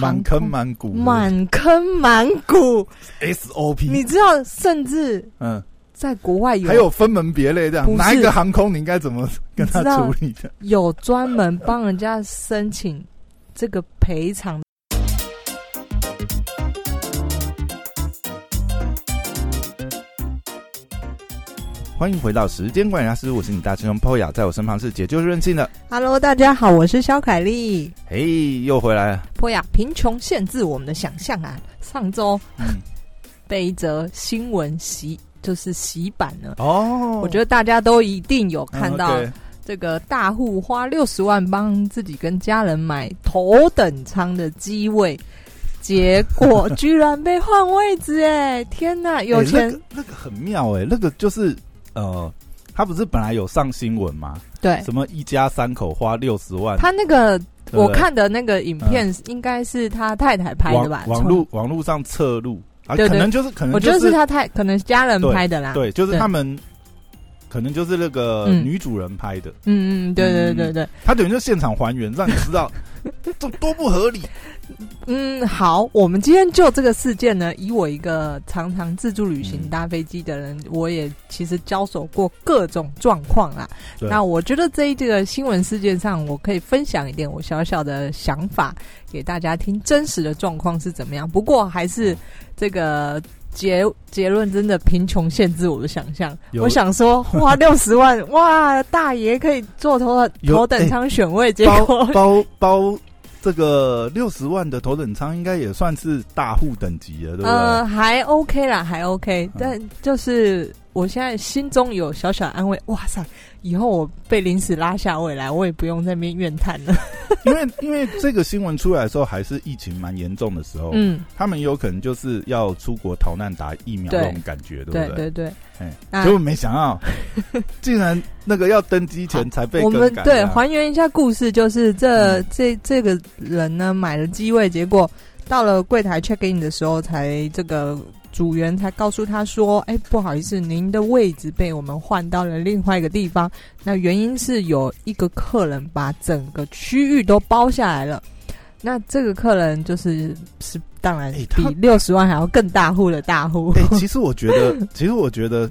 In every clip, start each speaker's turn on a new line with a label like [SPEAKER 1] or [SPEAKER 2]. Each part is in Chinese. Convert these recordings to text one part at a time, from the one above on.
[SPEAKER 1] 满坑满谷，
[SPEAKER 2] 满坑满谷
[SPEAKER 1] SOP。
[SPEAKER 2] 你知道，甚至嗯，在国外有
[SPEAKER 1] 还有分门别类这样，哪一个航空你应该怎么跟他处理的？
[SPEAKER 2] 有专门帮人家申请这个赔偿。
[SPEAKER 1] 欢迎回到时间管理大师，我是你大师兄 Poya，在我身旁是解救任性的。
[SPEAKER 2] Hello，大家好，我是肖凯丽。
[SPEAKER 1] 嘿，又回来了。
[SPEAKER 2] Poya，贫穷限制我们的想象啊！上周 被一则新闻洗，就是洗版了。哦，我觉得大家都一定有看到这个大户花六十万帮自己跟家人买头等舱的机位，结果 居然被换位置！哎，天哪，有钱
[SPEAKER 1] 那个很妙哎，那个就是。呃，他不是本来有上新闻吗？
[SPEAKER 2] 对，
[SPEAKER 1] 什么一家三口花六十万？
[SPEAKER 2] 他那个我看的那个影片，应该是他太太拍的吧？
[SPEAKER 1] 网络网络上侧录啊，可能就是可能，
[SPEAKER 2] 我觉得是他太可能家人拍的啦。
[SPEAKER 1] 对，就是他们可能就是那个女主人拍的。
[SPEAKER 2] 嗯嗯，对对对对，
[SPEAKER 1] 他等于就现场还原，让你知道 这多 不合理。
[SPEAKER 2] 嗯，好，我们今天就这个事件呢，以我一个常常自助旅行搭飞机的人，我也其实交手过各种状况啦。那我觉得这一个新闻事件上，我可以分享一点我小小的想法给大家听，真实的状况是怎么样。不过还是这个结结论，真的贫穷限制我的想象。我想说，花 六十万，哇，大爷可以坐头头等舱选位，结果
[SPEAKER 1] 包包。这个六十万的头等舱应该也算是大户等级了，对不对？呃，
[SPEAKER 2] 还 OK 啦，还 OK。但就是我现在心中有小小安慰，哇塞！以后我被临时拉下位来，我也不用在那边怨叹了。
[SPEAKER 1] 因为因为这个新闻出来的时候，还是疫情蛮严重的时候，嗯，他们有可能就是要出国逃难打疫苗那种感觉，对不对？
[SPEAKER 2] 对对。
[SPEAKER 1] 哎，结果没想到，竟然那个要登机前才被
[SPEAKER 2] 我们对还原一下故事，就是这这这个人呢买了机位，结果到了柜台 check in 的时候，才这个。组员才告诉他说：“哎，不好意思，您的位置被我们换到了另外一个地方。那原因是有一个客人把整个区域都包下来了。那这个客人就是是当然比六十万还要更大户的大户。
[SPEAKER 1] 哎，其实我觉得，其实我觉得，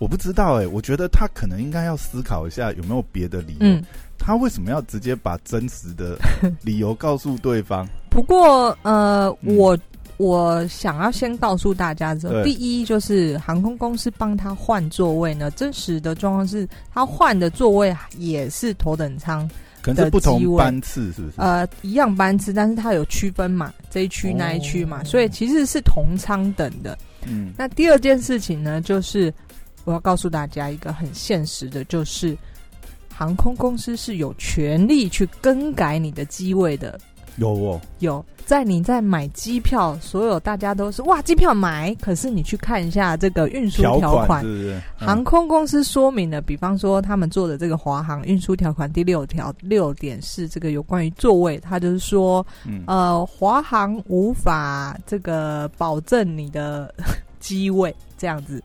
[SPEAKER 1] 我不知道。哎，我觉得他可能应该要思考一下有没有别的理由。他为什么要直接把真实的理由告诉对方？
[SPEAKER 2] 不过，呃，我。我想要先告诉大家，这第一就是航空公司帮他换座位呢，真实的状况是他换的座位也是头等舱，
[SPEAKER 1] 可能是不同班次，是不是？
[SPEAKER 2] 呃，一样班次，但是它有区分嘛，这一区那一区嘛，所以其实是同舱等的。嗯，那第二件事情呢，就是我要告诉大家一个很现实的，就是航空公司是有权利去更改你的机位的。
[SPEAKER 1] 有哦，
[SPEAKER 2] 有。在你在买机票，所有大家都是哇，机票买。可是你去看一下这个运输条款，航空公司说明了，比方说他们做的这个华航运输条款第六条六点是这个有关于座位，他就是说，呃，华航无法这个保证你的 机位这样子。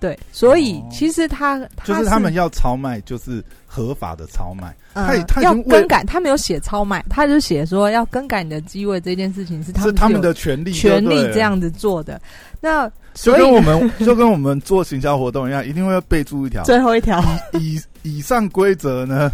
[SPEAKER 2] 对，所以其实他
[SPEAKER 1] 就是他们要超卖，就是合法的超卖。他他
[SPEAKER 2] 要更改，他没有写超卖，他就写说要更改你的机位这件事情是他们
[SPEAKER 1] 他们的权利，
[SPEAKER 2] 权利这样子做的。那
[SPEAKER 1] 就跟我们 就跟我们做行销活动一样，一定会要备注一条，
[SPEAKER 2] 最后一条
[SPEAKER 1] 以以上规则呢，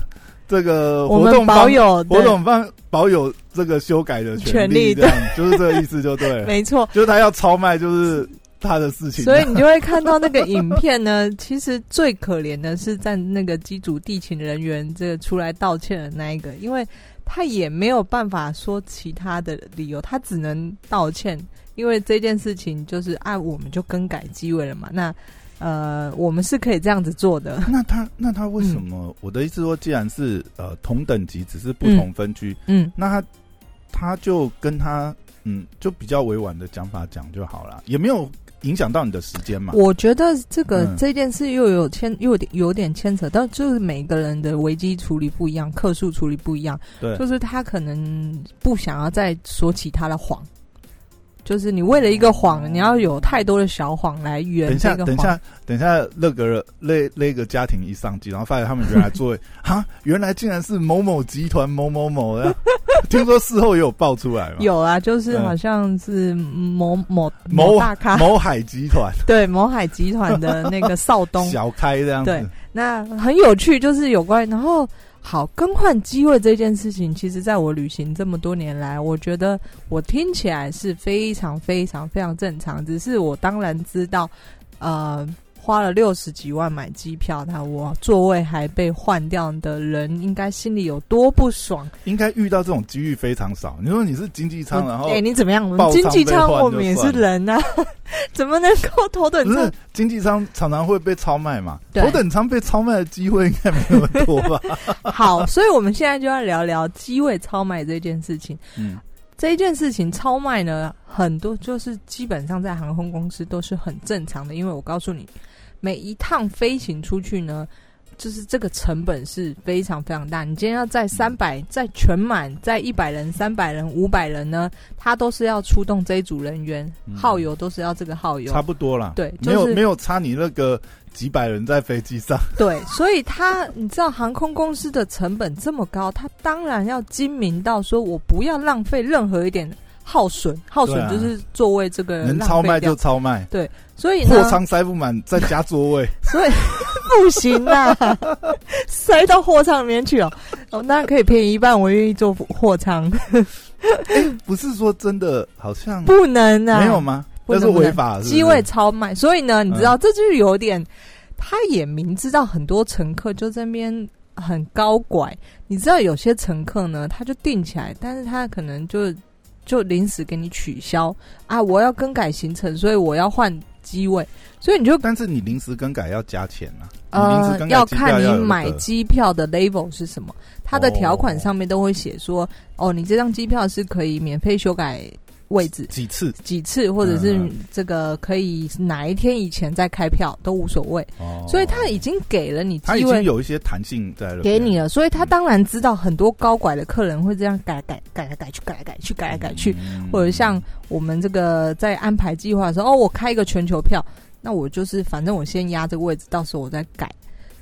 [SPEAKER 1] 这个
[SPEAKER 2] 活动保有
[SPEAKER 1] 活动方保有这个修改的权利，这样就是这个意思，就对，
[SPEAKER 2] 没错，
[SPEAKER 1] 就是他要超卖，就是。他的事情，
[SPEAKER 2] 所以你就会看到那个影片呢。其实最可怜的是在那个机组地勤人员这个出来道歉的那一个，因为他也没有办法说其他的理由，他只能道歉。因为这件事情就是按我们就更改机位了嘛。那呃，我们是可以这样子做的。
[SPEAKER 1] 那他那他为什么？我的意思说，既然是呃同等级，只是不同分区，嗯，那他他就跟他嗯就比较委婉的讲法讲就好了，也没有。影响到你的时间嘛？
[SPEAKER 2] 我觉得这个这件事又有牵，又有点有点牵扯，到就是每个人的危机处理不一样，客诉处理不一样。
[SPEAKER 1] 对，
[SPEAKER 2] 就是他可能不想要再说其他的谎。就是你为了一个谎，你要有太多的小谎来圆。
[SPEAKER 1] 等一下，等一下，等一下，那个那那个家庭一上机，然后发现他们原来座位啊，原来竟然是某某集团某某某的。听说事后也有爆出来
[SPEAKER 2] 有啊，就是好像是某某
[SPEAKER 1] 某
[SPEAKER 2] 大咖
[SPEAKER 1] 某海集团，
[SPEAKER 2] 对某海集团的那个少东
[SPEAKER 1] 小开这样子。
[SPEAKER 2] 对，那很有趣，就是有关然后。好，更换机位这件事情，其实在我旅行这么多年来，我觉得我听起来是非常非常非常正常。只是我当然知道，呃。花了六十几万买机票，他我座位还被换掉的人，应该心里有多不爽？
[SPEAKER 1] 应该遇到这种机遇非常少。你说你是经济舱，然后
[SPEAKER 2] 哎，你怎么样？经济舱我们也是人啊，怎么能够头等舱？
[SPEAKER 1] 经济舱常常会被超卖嘛？头等舱被超卖的机会应该没那么多吧？
[SPEAKER 2] 好，所以我们现在就要聊聊机位超卖这件事情。嗯，这一件事情超卖呢，很多就是基本上在航空公司都是很正常的，因为我告诉你。每一趟飞行出去呢，就是这个成本是非常非常大。你今天要在三百，在全满，在一百人、三百人、五百人呢，他都是要出动这一组人员，耗油都是要这个耗油，
[SPEAKER 1] 差不多啦。
[SPEAKER 2] 对，
[SPEAKER 1] 没有没有差你那个几百人在飞机上。
[SPEAKER 2] 对，所以他你知道航空公司的成本这么高，他当然要精明到说我不要浪费任何一点。耗损，耗损就是座位这个
[SPEAKER 1] 能超卖就超卖，
[SPEAKER 2] 对，所以
[SPEAKER 1] 货仓塞不满再加座位，
[SPEAKER 2] 所以 不行啊，塞到货仓里面去哦，哦，那可以便宜一半，我愿意坐货仓。
[SPEAKER 1] 不是说真的，好像
[SPEAKER 2] 不能啊，
[SPEAKER 1] 没有吗？那是违法，
[SPEAKER 2] 机位超卖，所以呢，你知道这就是有点，他也明知道很多乘客就这边很高拐，你知道有些乘客呢，他就定起来，但是他可能就。就临时给你取消啊！我要更改行程，所以我要换机位，所以你就
[SPEAKER 1] 但是你临时更改要加钱啊！
[SPEAKER 2] 呃，要看你买机票的 level 是什么，它的条款上面都会写说，哦，你这张机票是可以免费修改。位置。
[SPEAKER 1] 几次？
[SPEAKER 2] 几次，或者是这个可以哪一天以前再开票都无所谓，所以他已经给了你，
[SPEAKER 1] 他已经有一些弹性在了，
[SPEAKER 2] 给你了，所以他当然知道很多高拐的客人会这样改改改来改去，改来改去，改来改去，或者像我们这个在安排计划的时候，哦，我开一个全球票，那我就是反正我先压这个位置，到时候我再改，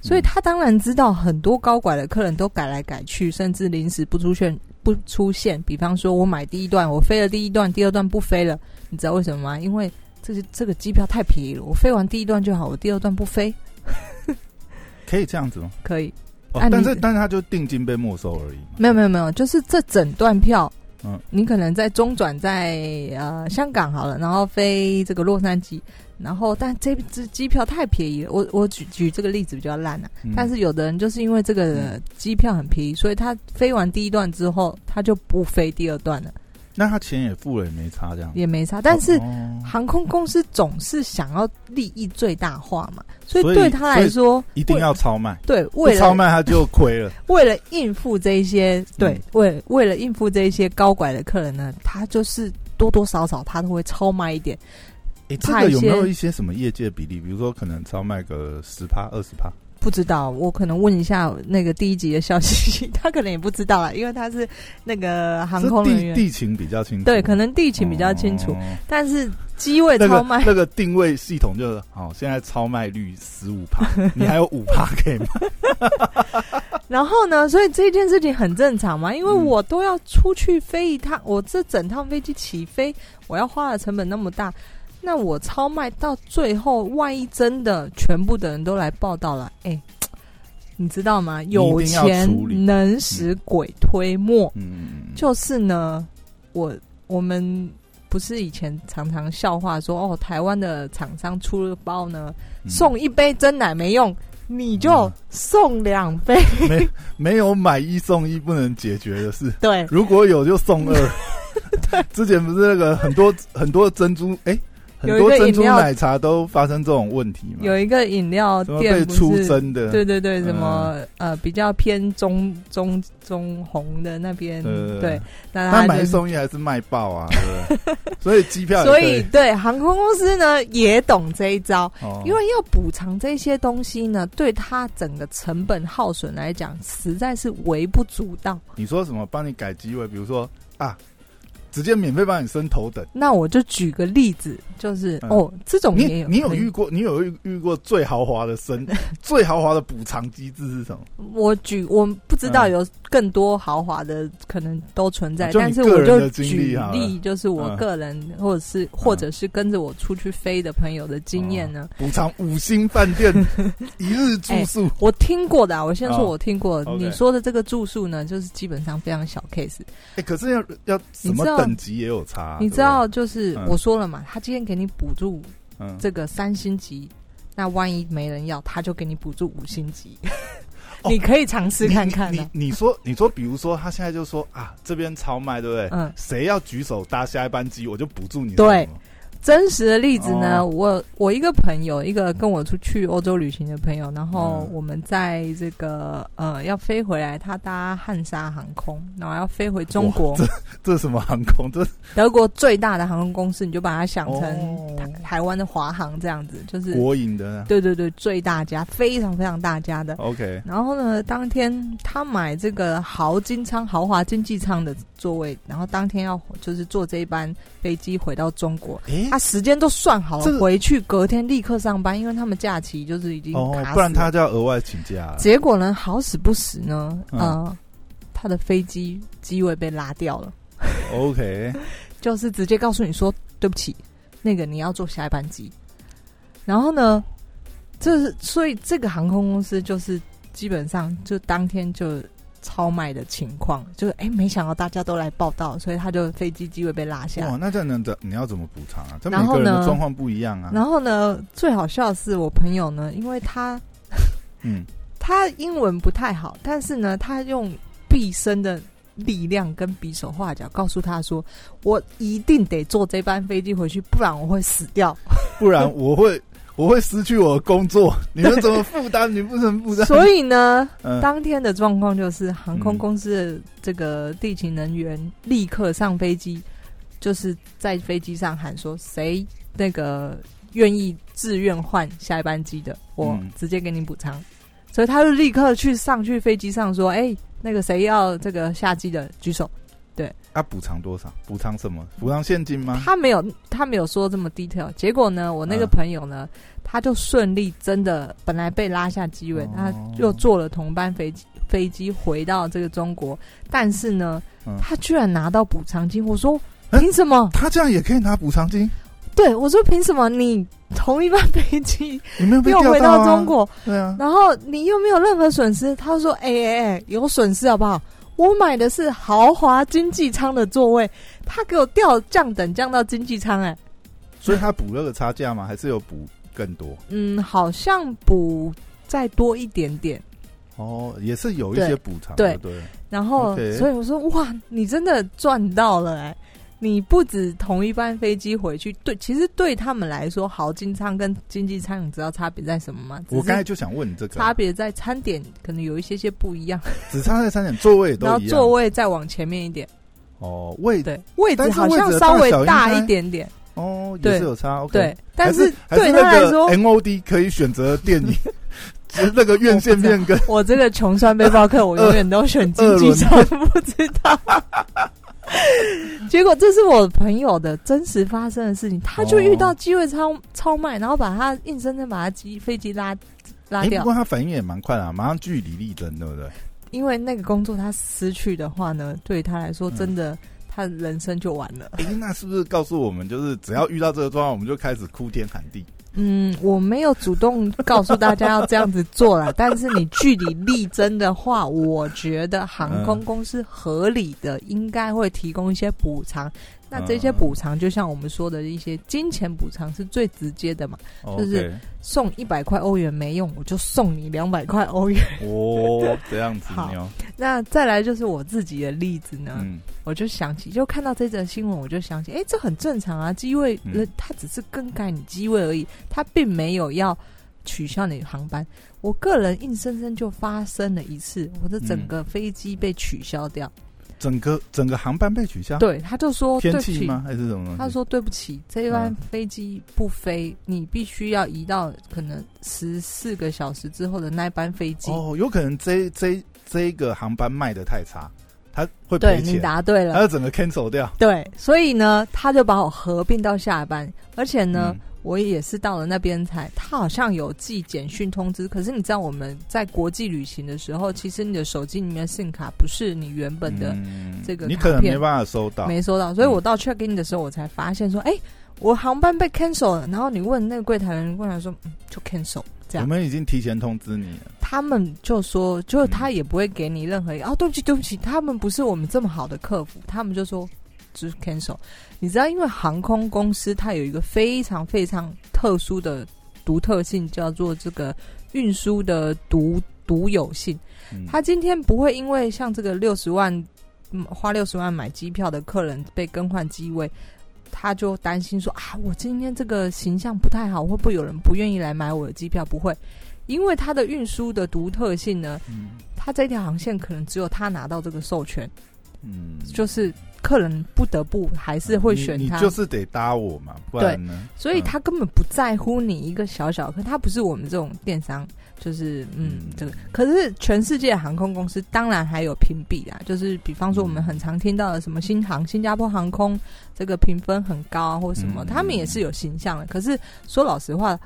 [SPEAKER 2] 所以他当然知道很多高拐的客人都改来改去，甚至临时不出现。不出现，比方说，我买第一段，我飞了第一段，第二段不飞了，你知道为什么吗？因为这个这个机票太便宜了，我飞完第一段就好，我第二段不飞。
[SPEAKER 1] 可以这样子吗？
[SPEAKER 2] 可以，
[SPEAKER 1] 但是但是他就定金被没收而已。
[SPEAKER 2] 没有没有没有，就是这整段票，嗯，你可能在中转在呃香港好了，然后飞这个洛杉矶。然后，但这支机票太便宜了。我我举举这个例子比较烂啊，但是有的人就是因为这个机票很便宜，所以他飞完第一段之后，他就不飞第二段了。
[SPEAKER 1] 那他钱也付了，也没差，这样
[SPEAKER 2] 也没差。但是航空公司总是想要利益最大化嘛，所以对他来说
[SPEAKER 1] 一定要超卖。
[SPEAKER 2] 对，为了
[SPEAKER 1] 超卖他就亏了。
[SPEAKER 2] 为了应付这一些，对，为为了应付这一些高拐的客人呢，他就是多多少少他都会超卖一点。
[SPEAKER 1] 这个有没有一些什么业界比例？比如说，可能超卖个十趴、二十趴？
[SPEAKER 2] 不知道，我可能问一下那个第一集的消息，他可能也不知道啊，因为他是那个航空人员，
[SPEAKER 1] 地情比较清楚。
[SPEAKER 2] 对，可能地情比较清楚，但是机位超卖
[SPEAKER 1] 那个定位系统就是，好，现在超卖率十五趴，你还有五趴可以吗。
[SPEAKER 2] 然后呢，所以这件事情很正常嘛，因为我都要出去飞一趟，我这整趟飞机起飞，我要花的成本那么大。那我超卖到最后，万一真的全部的人都来报道了，哎，你知道吗？有钱能使鬼推磨。嗯，就是呢，我我们不是以前常常笑话说，哦，台湾的厂商出了包呢，送一杯真奶没用，你就送两杯。
[SPEAKER 1] 没没有买一送一不能解决的事。
[SPEAKER 2] 对，
[SPEAKER 1] 如果有就送二。对，之前不是那个很多很多珍珠哎。很多珍珠奶茶都发生这种问题嘛？
[SPEAKER 2] 有一个饮料店
[SPEAKER 1] 被出真的，
[SPEAKER 2] 对对对，什么呃比较偏中中中红的那边，对，
[SPEAKER 1] 那他买送一还是卖爆啊？对 所以机票，
[SPEAKER 2] 所以对航空公司呢也懂这一招，因为要补偿这些东西呢，对他整个成本耗损来讲，实在是微不足道。
[SPEAKER 1] 你说什么？帮你改机位，比如说啊。直接免费帮你升头等。
[SPEAKER 2] 那我就举个例子，就是哦，这种
[SPEAKER 1] 你你有遇过，你有遇遇过最豪华的升 最豪华的补偿机制是什么？
[SPEAKER 2] 我举我不知道有更多豪华的可能都存在，但是我就举例，就是我个人或者是或者是跟着我出去飞的朋友的经验呢，
[SPEAKER 1] 补偿五星饭店 一日住宿。
[SPEAKER 2] 我听过的，啊我先说我听过你说的这个住宿呢，就是基本上非常小 case。
[SPEAKER 1] 哎，可是要要什么等级也有差。
[SPEAKER 2] 你知道，就是我说了嘛，他今天给你补助这个三星级，那万一没人要，他就给你补助五星级。你可以尝试看看。
[SPEAKER 1] 你你说你说，比如说他现在就说啊，这边超卖，对不对？嗯。谁要举手搭下一班机，我就补助你。
[SPEAKER 2] 对。真实的例子呢，我我一个朋友，一个跟我出去欧洲旅行的朋友，然后我们在这个呃要飞回来，他搭汉莎航空，然后要飞回中国。
[SPEAKER 1] 这这什么航空？这
[SPEAKER 2] 德国最大的航空公司，你就把它想成台台湾的华航这样子，就是
[SPEAKER 1] 国营的。
[SPEAKER 2] 对对对，最大家，非常非常大家的。
[SPEAKER 1] OK。
[SPEAKER 2] 然后呢，当天他买这个豪金舱、豪华经济舱的座位，然后当天要就是坐这一班飞机回到中国。他时间都算好了，回去隔天立刻上班，因为他们假期就是已经哦，
[SPEAKER 1] 不然他就要额外请假。
[SPEAKER 2] 结果呢，好死不死呢，呃，他的飞机机位被拉掉了。
[SPEAKER 1] OK，
[SPEAKER 2] 就是直接告诉你说对不起，那个你要坐下一班机。然后呢，这是所以这个航空公司就是基本上就当天就。超卖的情况，就是哎，没想到大家都来报道，所以他就飞机机会被拉下。
[SPEAKER 1] 哦，那这样能怎你要怎么补偿啊？这每个人的状况不一样啊。
[SPEAKER 2] 然后呢，最好笑的是我朋友呢，因为他，嗯，他英文不太好，但是呢，他用毕生的力量跟比手画脚告诉他说：“我一定得坐这班飞机回去，不然我会死掉，
[SPEAKER 1] 不然我会。”我会失去我的工作，你们怎么负担？你不能负担。
[SPEAKER 2] 所以呢，当天的状况就是，航空公司的这个地勤人员立刻上飞机，就是在飞机上喊说：“谁那个愿意自愿换下一班机的，我直接给你补偿。”所以他就立刻去上去飞机上说：“哎，那个谁要这个下机的举手。”对，
[SPEAKER 1] 他补偿多少？补偿什么？补偿现金吗？
[SPEAKER 2] 他没有，他没有说这么 detail。结果呢，我那个朋友呢，他就顺利真的本来被拉下机位，他又坐了同班飞机飞机回到这个中国，但是呢，他居然拿到补偿金。我说凭什么？
[SPEAKER 1] 他这样也可以拿补偿金？
[SPEAKER 2] 对，我说凭什么？你同一班飞机
[SPEAKER 1] 你没有
[SPEAKER 2] 又回
[SPEAKER 1] 到
[SPEAKER 2] 中国？
[SPEAKER 1] 对啊，
[SPEAKER 2] 然后你又没有任何损失。他说：“哎哎哎，有损失好不好？”我买的是豪华经济舱的座位，他给我调降等降到经济舱，哎，
[SPEAKER 1] 所以他补了个差价吗？还是有补更多？
[SPEAKER 2] 嗯，好像补再多一点点。
[SPEAKER 1] 哦，也是有一些补偿，对对。
[SPEAKER 2] 然后，所以我说，哇，你真的赚到了，哎。你不止同一班飞机回去，对，其实对他们来说，豪金舱跟经济舱，你知道差别在什么吗？
[SPEAKER 1] 我刚才就想问你这个，
[SPEAKER 2] 差别在餐点可能有一些些不一样，
[SPEAKER 1] 只差在餐点，座位都一样，
[SPEAKER 2] 然后座位再往前面一点。
[SPEAKER 1] 哦，位
[SPEAKER 2] 对位置好像稍微大一点点。
[SPEAKER 1] 哦，也是有差。
[SPEAKER 2] 对，但是
[SPEAKER 1] 对
[SPEAKER 2] 他来说
[SPEAKER 1] ，MOD 可以选择电影，那个院线片跟
[SPEAKER 2] 我这个穷酸背包客，我永远都选经济舱，不知道。结果这是我朋友的真实发生的事情，他就遇到机会超超卖，然后把他硬生生把他机飞机拉拉掉。
[SPEAKER 1] 不过他反应也蛮快的，马上据理力争，对不对？
[SPEAKER 2] 因为那个工作他失去的话呢，对他来说真的他人生就完了。
[SPEAKER 1] 哎，那是不是告诉我们，就是只要遇到这个状况，我们就开始哭天喊地？
[SPEAKER 2] 嗯，我没有主动告诉大家要这样子做了，但是你据理力争的话，我觉得航空公司合理的应该会提供一些补偿。那这些补偿，就像我们说的一些金钱补偿，是最直接的嘛？就是送一百块欧元没用，我就送你两百块欧元。
[SPEAKER 1] 哦，这样子。
[SPEAKER 2] 好，那再来就是我自己的例子呢。我就想起，就看到这则新闻，我就想起，哎，这很正常啊，机位，他只是更改你机位而已，他并没有要取消你的航班。我个人硬生生就发生了一次，我的整个飞机被取消掉。
[SPEAKER 1] 整个整个航班被取消，
[SPEAKER 2] 对，他就说
[SPEAKER 1] 天气吗？还是什么？
[SPEAKER 2] 他说对不起，这班飞机不飞，你必须要移到可能十四个小时之后的那班飞机。
[SPEAKER 1] 哦，有可能这这这一个航班卖的太差，他会赔钱。
[SPEAKER 2] 你答对了，
[SPEAKER 1] 他就整个 cancel 掉。
[SPEAKER 2] 对，所以呢，他就把我合并到下班，而且呢，我也是到了那边才，他好像有寄简讯通知。可是你知道我们在国际旅行的时候，其实你的手机里面 SIM 卡不是你原本的这个，
[SPEAKER 1] 你可能没办法收到，
[SPEAKER 2] 没收到。所以我到 check in 的时候，我才发现说，哎。我航班被 cancel 了，然后你问那个柜台人，柜台说嗯，就 cancel 这样。
[SPEAKER 1] 我们已经提前通知你了。
[SPEAKER 2] 他们就说，就是他也不会给你任何哦，对不起，对不起，他们不是我们这么好的客服，他们就说就是 cancel。你知道，因为航空公司它有一个非常非常特殊的独特性，叫做这个运输的独独有性。他今天不会因为像这个六十万花六十万买机票的客人被更换机位。他就担心说啊，我今天这个形象不太好，会不会有人不愿意来买我的机票？不会，因为它的运输的独特性呢，它这条航线可能只有他拿到这个授权，嗯，就是客人不得不还是会选他，
[SPEAKER 1] 就是得搭我嘛，不然呢？
[SPEAKER 2] 所以他根本不在乎你一个小小，可他不是我们这种电商。就是嗯，这个可是全世界航空公司当然还有评比啊，就是比方说我们很常听到的什么新航、新加坡航空，这个评分很高或什么，他们也是有形象的。可是说老实话，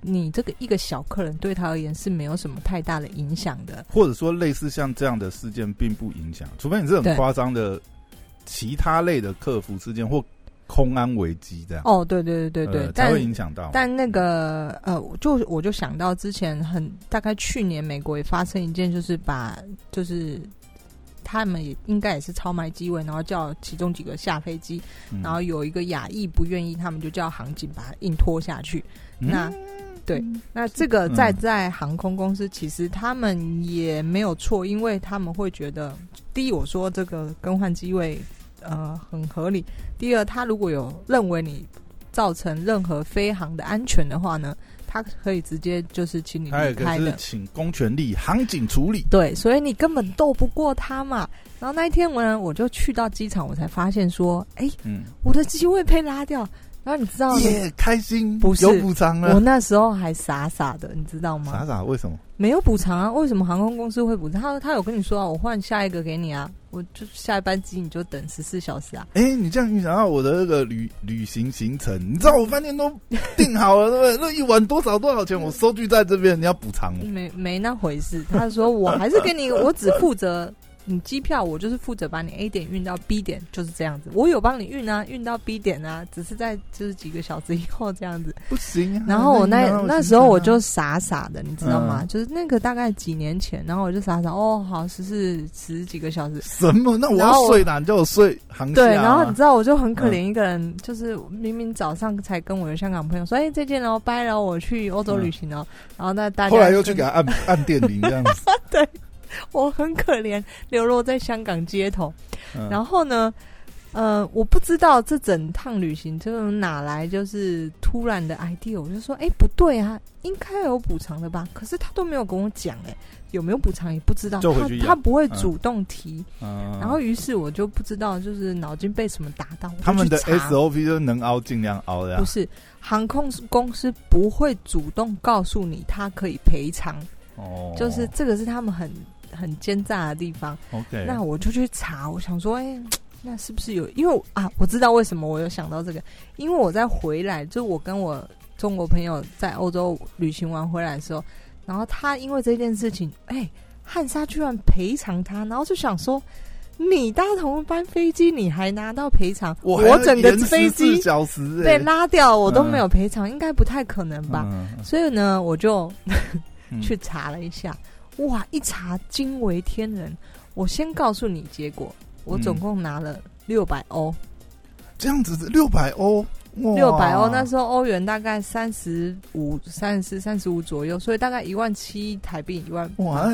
[SPEAKER 2] 你这个一个小客人对他而言是没有什么太大的影响的，
[SPEAKER 1] 或者说类似像这样的事件并不影响，除非你是很夸张的其他类的客服事件或。空安危机这样
[SPEAKER 2] 哦，对对对对对，
[SPEAKER 1] 才会影响到。
[SPEAKER 2] 但那个呃，就我就想到之前很大概去年美国也发生一件，就是把就是他们也应该也是超卖机位，然后叫其中几个下飞机，然后有一个亚裔不愿意，他们就叫航警把他硬拖下去。那对，那这个在在航空公司其实他们也没有错，因为他们会觉得，第一我说这个更换机位。呃，很合理。第二，他如果有认为你造成任何飞航的安全的话呢，他可以直接就是请你离开的，
[SPEAKER 1] 请公权力航警处理。
[SPEAKER 2] 对，所以你根本斗不过他嘛。然后那一天我呢，我就去到机场，我才发现说，哎，嗯，我的机位被拉掉。然后你知道，
[SPEAKER 1] 耶，开心，
[SPEAKER 2] 不是
[SPEAKER 1] 有补偿了。
[SPEAKER 2] 我那时候还傻傻的，你知道吗？
[SPEAKER 1] 傻傻，为什么？
[SPEAKER 2] 没有补偿啊？为什么航空公司会补偿？他他有跟你说啊，我换下一个给你啊，我就下一班机你就等十四小时啊。
[SPEAKER 1] 哎，你这样影响到我的那个旅旅行行程，你知道我饭店都订好了，对不对？那一晚多少多少钱？我收据在这边，你要补偿
[SPEAKER 2] 没没那回事。他说我还是给你，我只负责。你机票我就是负责把你 A 点运到 B 点，就是这样子。我有帮你运啊，运到 B 点啊，只是在就是几个小时以后这样子。
[SPEAKER 1] 不行。
[SPEAKER 2] 然后我那那时候我就傻傻的，你知道吗？就是那个大概几年前，然后我就傻傻哦，好十四十几个小时。
[SPEAKER 1] 什么？那我要睡哪？你叫我睡航
[SPEAKER 2] 对，然后你知道我就很可怜一个人，就是明明早上才跟我的香港朋友说，哎，再见喽，拜了，我去欧洲旅行哦。然后那大家
[SPEAKER 1] 后来又去给他按按电铃这样子。
[SPEAKER 2] 对。我很可怜，流落在香港街头。然后呢，呃，我不知道这整趟旅行这种哪来就是突然的 idea，我就说，哎，不对啊，应该有补偿的吧？可是他都没有跟我讲，哎，有没有补偿也不知道。他他不会主动提。然后于是我就不知道，就是脑筋被什么打到。
[SPEAKER 1] 他们的 SOP 就能熬尽量熬的。
[SPEAKER 2] 不是航空公司不会主动告诉你他可以赔偿。哦，就是这个是他们很。很奸诈的地方
[SPEAKER 1] ，OK，
[SPEAKER 2] 那我就去查，我想说，哎，那是不是有？因为啊，我知道为什么我有想到这个，因为我在回来，就我跟我中国朋友在欧洲旅行完回来的时候，然后他因为这件事情，哎，汉莎居然赔偿他，然后就想说，你搭同一班飞机，你还拿到赔偿，我整个飞机被拉掉，我都没有赔偿，应该不太可能吧？所以呢，我就 去查了一下。哇！一查惊为天人。我先告诉你结果，我总共拿了六百欧。
[SPEAKER 1] 这样子，六百欧，
[SPEAKER 2] 六百欧。那时候欧元大概三十五、三十四、三十五左右，所以大概一万七台币，一万。
[SPEAKER 1] 哇！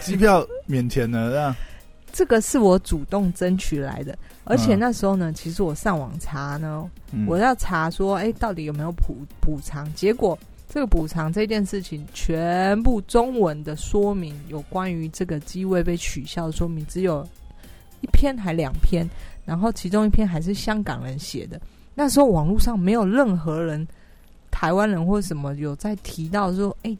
[SPEAKER 1] 机票免钱了，这样。
[SPEAKER 2] 这个是我主动争取来的，而且那时候呢，其实我上网查呢，我要查说，哎，到底有没有补补偿？结果。这个补偿这件事情，全部中文的说明有关于这个机位被取消的说明，只有一篇还两篇，然后其中一篇还是香港人写的。那时候网络上没有任何人，台湾人或什么有在提到说，哎，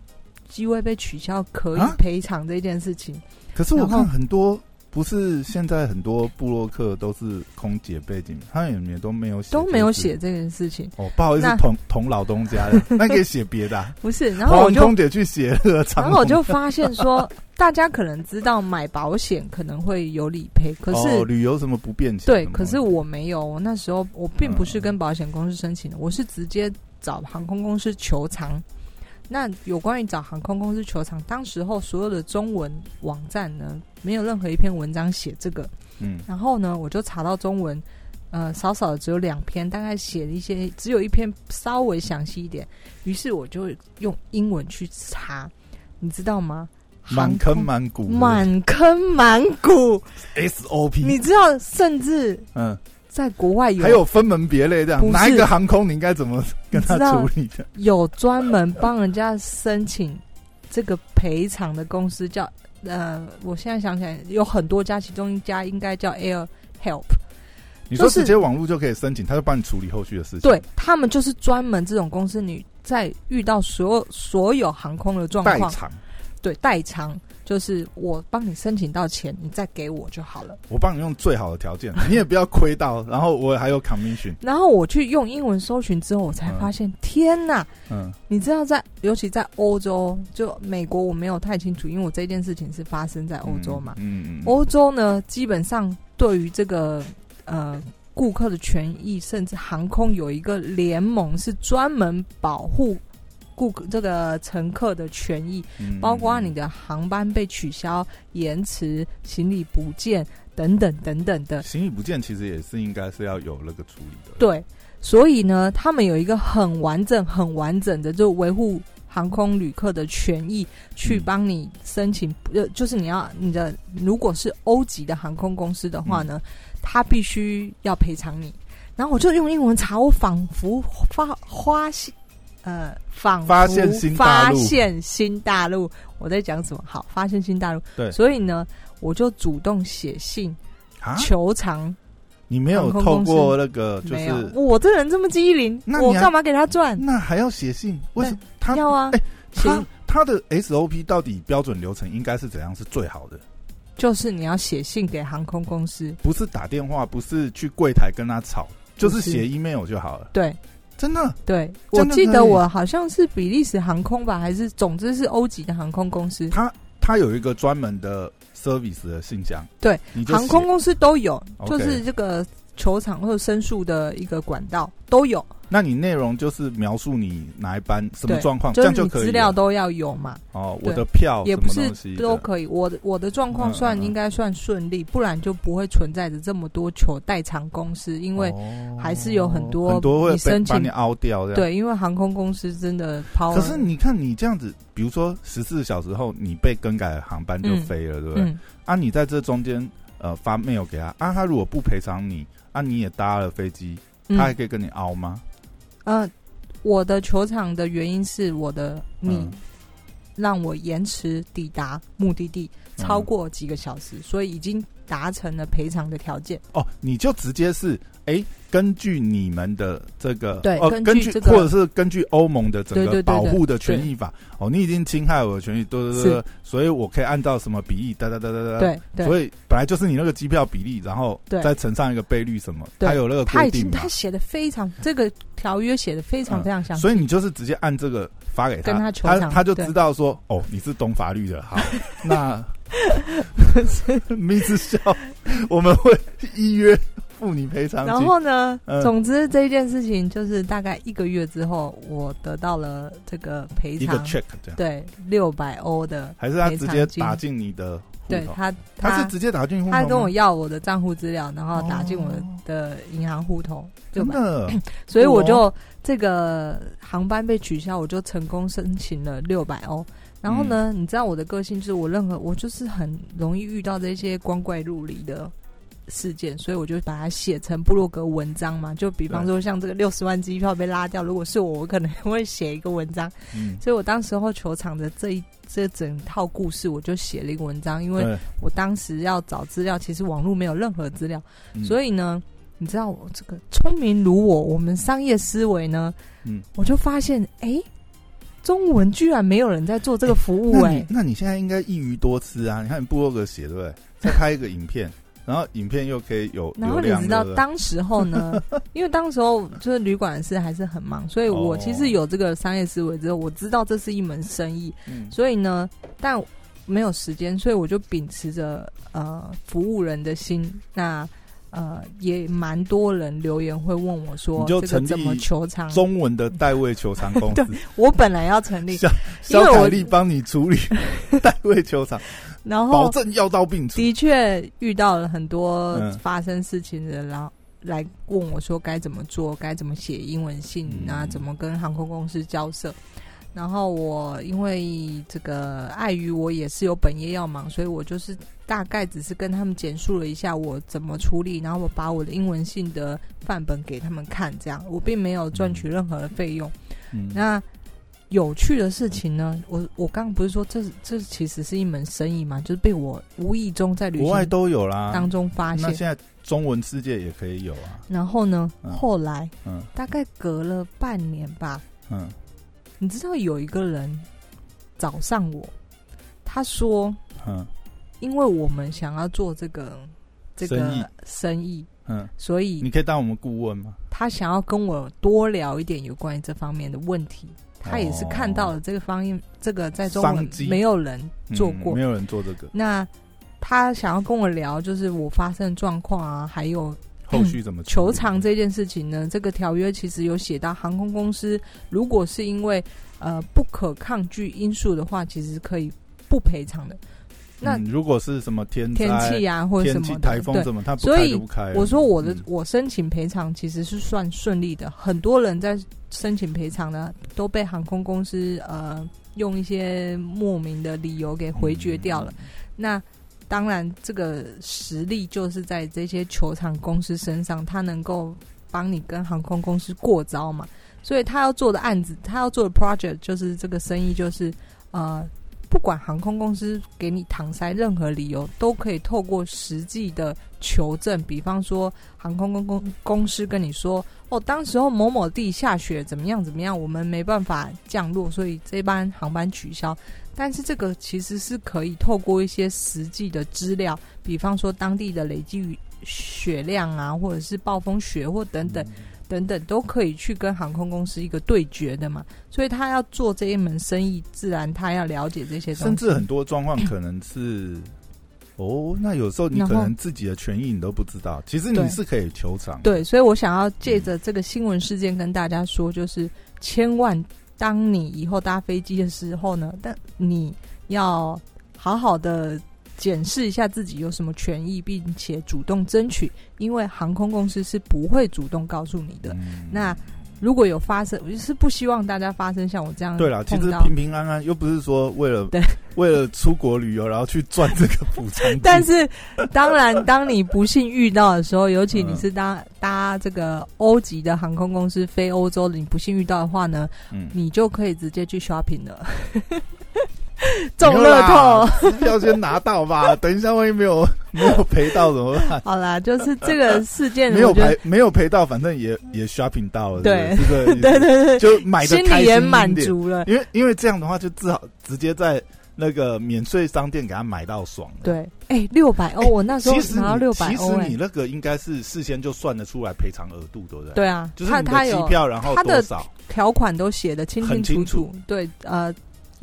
[SPEAKER 2] 机位被取消可以赔偿这件事情。
[SPEAKER 1] 可是我看很多不是现在很多布洛克都是空姐背景，他里面都没有写，
[SPEAKER 2] 都没有写这件事情。
[SPEAKER 1] 哦，不好意思，同同老东家的，那可以写别的。
[SPEAKER 2] 不是，然后我就
[SPEAKER 1] 空姐去写了，
[SPEAKER 2] 然后我就发现说，大家可能知道买保险可能会有理赔，可是
[SPEAKER 1] 旅游什么不便险？
[SPEAKER 2] 对，可是我没有。我那时候我并不是跟保险公司申请的，我是直接找航空公司求偿。那有关于找航空公司求偿，当时候所有的中文网站呢，没有任何一篇文章写这个。嗯，然后呢，我就查到中文，呃，少少的只有两篇，大概写了一些，只有一篇稍微详细一点。于是我就用英文去查，你知道吗？
[SPEAKER 1] 满坑满谷，
[SPEAKER 2] 满坑满谷
[SPEAKER 1] SOP，
[SPEAKER 2] 你知道，甚至嗯。在国外有
[SPEAKER 1] 还有分门别类这样，哪一个航空你应该怎么跟他处理的？
[SPEAKER 2] 有专门帮人家申请这个赔偿的公司，叫呃，我现在想起来有很多家，其中一家应该叫 Air Help。
[SPEAKER 1] 你说直接网络就可以申请，他就帮你处理后续的事情。
[SPEAKER 2] 对他们就是专门这种公司，你在遇到所有所有航空的状况，
[SPEAKER 1] 代偿，
[SPEAKER 2] 对代偿。就是我帮你申请到钱，你再给我就好了。
[SPEAKER 1] 我帮你用最好的条件，你也不要亏到。然后我还有 commission。
[SPEAKER 2] 然后我去用英文搜寻之后，我才发现，天哪！嗯，你知道在，尤其在欧洲，就美国我没有太清楚，因为我这件事情是发生在欧洲嘛。嗯嗯。欧洲呢，基本上对于这个呃顾客的权益，甚至航空有一个联盟是专门保护。顾客这个乘客的权益，包括你的航班被取消、延迟、行李不见等等等等的。
[SPEAKER 1] 行李不见其实也是应该是要有那个处理的。
[SPEAKER 2] 对，所以呢，他们有一个很完整、很完整的，就维护航空旅客的权益，去帮你申请。呃，就是你要你的，如果是欧级的航空公司的话呢，他必须要赔偿你。然后我就用英文查，我仿佛发花心。呃，仿
[SPEAKER 1] 发现新
[SPEAKER 2] 发现新大陆，我在讲什么？好，发现新大陆。
[SPEAKER 1] 对，
[SPEAKER 2] 所以呢，我就主动写信求偿。
[SPEAKER 1] 你没有透过那个，就是
[SPEAKER 2] 我这人这么机灵，我干嘛给他赚？
[SPEAKER 1] 那还要写信？为什么他
[SPEAKER 2] 要啊？
[SPEAKER 1] 哎，他他的 SOP 到底标准流程应该是怎样是最好的？
[SPEAKER 2] 就是你要写信给航空公司，
[SPEAKER 1] 不是打电话，不是去柜台跟他吵，就是写 email 就好了。
[SPEAKER 2] 对。
[SPEAKER 1] 真的，
[SPEAKER 2] 对我记得我好像是比利时航空吧，还是总之是欧级的航空公司。
[SPEAKER 1] 它它有一个专门的 service 的信箱，
[SPEAKER 2] 对，航空公司都有，就是这个球场或者申诉的一个管道都有。
[SPEAKER 1] 那你内容就是描述你哪一班什么状况，这样就可以。
[SPEAKER 2] 资料都要有嘛？
[SPEAKER 1] 哦，我的票
[SPEAKER 2] 也不是都可以。我的我的状况算应该算顺利，不然就不会存在着这么多球代偿公司，因为还是有很多
[SPEAKER 1] 很多会
[SPEAKER 2] 申请
[SPEAKER 1] 你凹掉的。
[SPEAKER 2] 对，因为航空公司真的抛。
[SPEAKER 1] 可是你看你这样子，比如说十四小时后你被更改航班就飞了，对不对？啊，你在这中间呃发 mail 给他，啊，他如果不赔偿你，啊，你也搭了飞机，他还可以跟你凹吗？
[SPEAKER 2] 呃，我的球场的原因是我的你让我延迟抵达目的地超过几个小时，所以已经达成了赔偿的条件。
[SPEAKER 1] 哦，你就直接是哎。根据你们的这个，
[SPEAKER 2] 对，
[SPEAKER 1] 根据或者是根据欧盟的整个保护的权益法，哦，你已经侵害我的权益，对对对，所以我可以按照什么比例，哒哒哒哒
[SPEAKER 2] 哒，对，
[SPEAKER 1] 所以本来就是你那个机票比例，然后再乘上一个倍率什么，他有那个规定，
[SPEAKER 2] 他写的非常，这个条约写的非常非常详细，
[SPEAKER 1] 所以你就是直接按这个发给
[SPEAKER 2] 他，
[SPEAKER 1] 他他就知道说，哦，你是懂法律的，好，那，没事笑，我们会依约。付你赔偿。
[SPEAKER 2] 然后呢？总之这一件事情就是大概一个月之后，我得到了这个赔偿，
[SPEAKER 1] 一个 check，
[SPEAKER 2] 对，六百欧的，
[SPEAKER 1] 还是他直接打进你的？
[SPEAKER 2] 对他，
[SPEAKER 1] 他是直接打进，
[SPEAKER 2] 他跟我要我的账户资料，然后打进我的银行户头，
[SPEAKER 1] 真的。
[SPEAKER 2] 所以我就这个航班被取消，我就成功申请了六百欧。然后呢，你知道我的个性就是我任何我就是很容易遇到这些光怪陆离的。事件，所以我就把它写成布洛格文章嘛。就比方说，像这个六十万机票被拉掉，如果是我，我可能会写一个文章。嗯，所以我当时候球场的这一这整套故事，我就写了一个文章。因为我当时要找资料，其实网络没有任何资料，所以呢，你知道我这个聪明如我，我们商业思维呢，嗯，我就发现，哎，中文居然没有人在做这个服务，哎，
[SPEAKER 1] 那你现在应该一鱼多吃啊！你看布洛格写对不对？再拍一个影片，然后影片又可以有
[SPEAKER 2] 然后你知道当时候呢，因为当时候就是旅馆是还是很忙，所以我其实有这个商业思维之后，我知道这是一门生意，所以呢，但没有时间，所以我就秉持着呃服务人的心，那。呃，也蛮多人留言会问我说：“
[SPEAKER 1] 这个
[SPEAKER 2] 怎么球场
[SPEAKER 1] 中文的代位球场公司？”
[SPEAKER 2] 我本来要成立，
[SPEAKER 1] 肖凯丽帮你处理 代位球场，
[SPEAKER 2] 然后
[SPEAKER 1] 保证药到病除。
[SPEAKER 2] 的确遇到了很多发生事情的，然后来问我说该怎么做，该怎么写英文信啊，怎么跟航空公司交涉。然后我因为这个碍于我也是有本业要忙，所以我就是大概只是跟他们简述了一下我怎么处理，然后我把我的英文信的范本给他们看，这样我并没有赚取任何的费用。嗯。那有趣的事情呢，我我刚刚不是说这这其实是一门生意嘛，就是被我无意中在旅行
[SPEAKER 1] 国外都有啦。
[SPEAKER 2] 当中发现，
[SPEAKER 1] 那现在中文世界也可以有啊。
[SPEAKER 2] 然后呢，后来嗯，大概隔了半年吧，嗯。你知道有一个人找上我，他说：“嗯，因为我们想要做这个这个生意，嗯，所以
[SPEAKER 1] 你可以当我们顾问吗？”
[SPEAKER 2] 他想要跟我多聊一点有关于这方面的问题。他也是看到了这个方面，这个在中文没有人做过，
[SPEAKER 1] 没有人做这个。
[SPEAKER 2] 那他想要跟我聊，就是我发生状况啊，还有。
[SPEAKER 1] 后续怎么
[SPEAKER 2] 球场这件事情呢？这个条约其实有写到，航空公司如果是因为呃不可抗拒因素的话，其实可以不赔偿的。
[SPEAKER 1] 那如果是什么天
[SPEAKER 2] 天气啊，或者什么
[SPEAKER 1] 台风什么，他
[SPEAKER 2] 所以
[SPEAKER 1] 不开。
[SPEAKER 2] 我说我的我申请赔偿其实是算顺利的。很多人在申请赔偿呢，都被航空公司呃用一些莫名的理由给回绝掉了。那当然，这个实力就是在这些球场公司身上，他能够帮你跟航空公司过招嘛。所以他要做的案子，他要做的 project 就是这个生意，就是呃，不管航空公司给你搪塞任何理由，都可以透过实际的求证，比方说航空公公公司跟你说，哦，当时候某某地下雪，怎么样怎么样，我们没办法降落，所以这班航班取消。但是这个其实是可以透过一些实际的资料，比方说当地的累积雪量啊，或者是暴风雪或等等等等，都可以去跟航空公司一个对决的嘛。所以他要做这一门生意，自然他要了解这些东西。
[SPEAKER 1] 甚至很多状况可能是 哦，那有时候你可能自己的权益你都不知道，其实你是可以求偿。
[SPEAKER 2] 对，所以我想要借着这个新闻事件跟大家说，就是千万。当你以后搭飞机的时候呢，但你要好好的检视一下自己有什么权益，并且主动争取，因为航空公司是不会主动告诉你的。那如果有发生，我就是不希望大家发生像我这样。
[SPEAKER 1] 对
[SPEAKER 2] 了，
[SPEAKER 1] 其实平平安安，又不是说为了
[SPEAKER 2] 对
[SPEAKER 1] 为了出国旅游，然后去赚这个补偿。
[SPEAKER 2] 但是，当然，当你不幸遇到的时候，尤其你是搭搭这个欧级的航空公司飞欧洲的，你不幸遇到的话呢，嗯，你就可以直接去 shopping 了。中乐透，
[SPEAKER 1] 票先拿到吧。等一下，万一没有没有赔到怎么办？
[SPEAKER 2] 好啦，就是这个事件
[SPEAKER 1] 没有赔，没有赔到，反正也也 shopping 到了，
[SPEAKER 2] 对
[SPEAKER 1] 对
[SPEAKER 2] 对对对，
[SPEAKER 1] 就买的
[SPEAKER 2] 心里也满足了。
[SPEAKER 1] 因为因为这样的话，就至少直接在那个免税商店给他买到爽。
[SPEAKER 2] 对，哎，六百欧，我那时候拿到六百
[SPEAKER 1] 欧。其实你那个应该是事先就算得出来赔偿额度，对不对？
[SPEAKER 2] 对啊，
[SPEAKER 1] 就是你的机票，然后多少
[SPEAKER 2] 条款都写的清清楚楚。对，呃。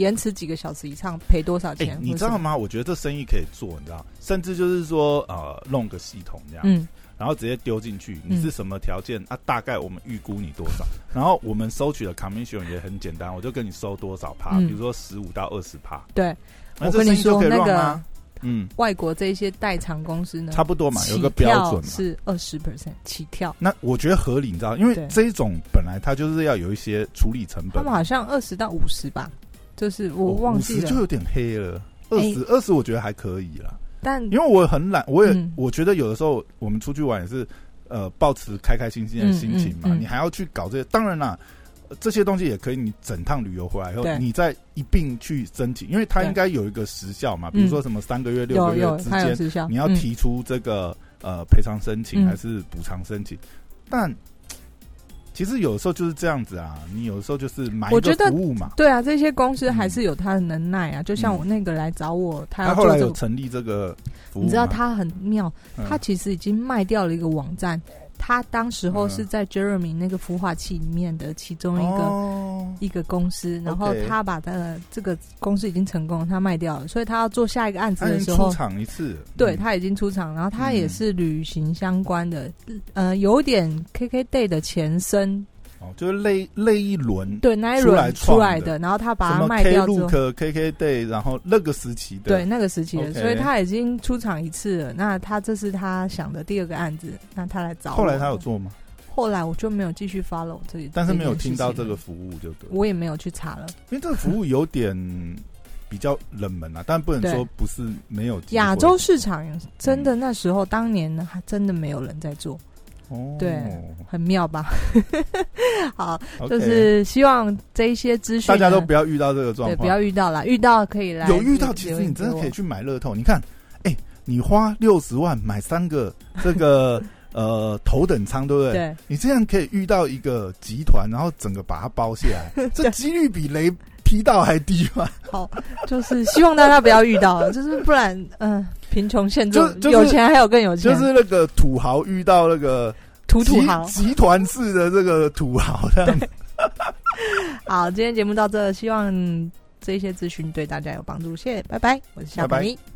[SPEAKER 2] 延迟几个小时以上赔多少钱？
[SPEAKER 1] 你知道吗？我觉得这生意可以做，你知道，甚至就是说呃，弄个系统这样，嗯，然后直接丢进去，你是什么条件啊？大概我们预估你多少，然后我们收取的 commission 也很简单，我就跟你收多少趴，比如说十五到二十趴。
[SPEAKER 2] 对，我跟你说那个，嗯，外国这些代偿公司呢，
[SPEAKER 1] 差不多嘛，有个标准
[SPEAKER 2] 是二十 percent 起跳。
[SPEAKER 1] 那我觉得合理，你知道，因为这一种本来它就是要有一些处理成本，他
[SPEAKER 2] 们好像二十到五十吧。就是我忘记了，
[SPEAKER 1] 就有点黑了。二十二十，我觉得还可以啦。
[SPEAKER 2] 但
[SPEAKER 1] 因为我很懒，我也我觉得有的时候我们出去玩也是，呃，保持开开心心的心情嘛。你还要去搞这些，当然啦，这些东西也可以。你整趟旅游回来以后，你再一并去申请，因为它应该有一个时效嘛。比如说什么三个月、六个月之间，你要提出这个呃赔偿申请还是补偿申请。但其实有时候就是这样子啊，你有时候就是买一个服务嘛。
[SPEAKER 2] 对啊，这些公司还是有他的能耐啊。就像我那个来找我，他
[SPEAKER 1] 后来有成立这个服务，
[SPEAKER 2] 你知道他很妙，他其实已经卖掉了一个网站。他当时候是在 Jeremy 那个孵化器里面的其中一个一个公司，然后他把他的这个公司已经成功，他卖掉了，所以他要做下一个案子的时候
[SPEAKER 1] 出场一次，
[SPEAKER 2] 对他已经出场，然后他也是旅行相关的，呃，有点 KK Day 的前身。
[SPEAKER 1] 哦，就是那那一轮
[SPEAKER 2] 对那一轮出来的，然后他把它卖掉之后
[SPEAKER 1] ，K K Day，然后那个时期的
[SPEAKER 2] 对那个时期的，所以他已经出场一次了。那他这是他想的第二个案子，那他来找。
[SPEAKER 1] 后来他有做吗？
[SPEAKER 2] 后来我就没有继续 follow 这里，
[SPEAKER 1] 但是没有听到这个服务就对。
[SPEAKER 2] 我也没有去查了，
[SPEAKER 1] 因为这个服务有点比较冷门啊，但不能说不是没有。
[SPEAKER 2] 亚洲市场真的那时候当年呢，还真的没有人在做。对，很妙吧？好，就是希望这一些资讯
[SPEAKER 1] 大家都不要遇到这个状况，
[SPEAKER 2] 不要遇到了，遇到可以来。
[SPEAKER 1] 有遇到，其实你真的可以去买乐透。你看，哎，你花六十万买三个这个 呃头等舱，对不对？
[SPEAKER 2] 对，
[SPEAKER 1] 你这样可以遇到一个集团，然后整个把它包下来，这几率比雷劈到还低吗？
[SPEAKER 2] 好，就是希望大家不要遇到，就是不然，嗯。贫穷限制，有钱还有更有钱，
[SPEAKER 1] 就是那个土豪遇到那个
[SPEAKER 2] 土土豪
[SPEAKER 1] 集团式的这个土豪这样。
[SPEAKER 2] 好，今天节目到这，希望这些资讯对大家有帮助，谢谢，拜拜，我是小白。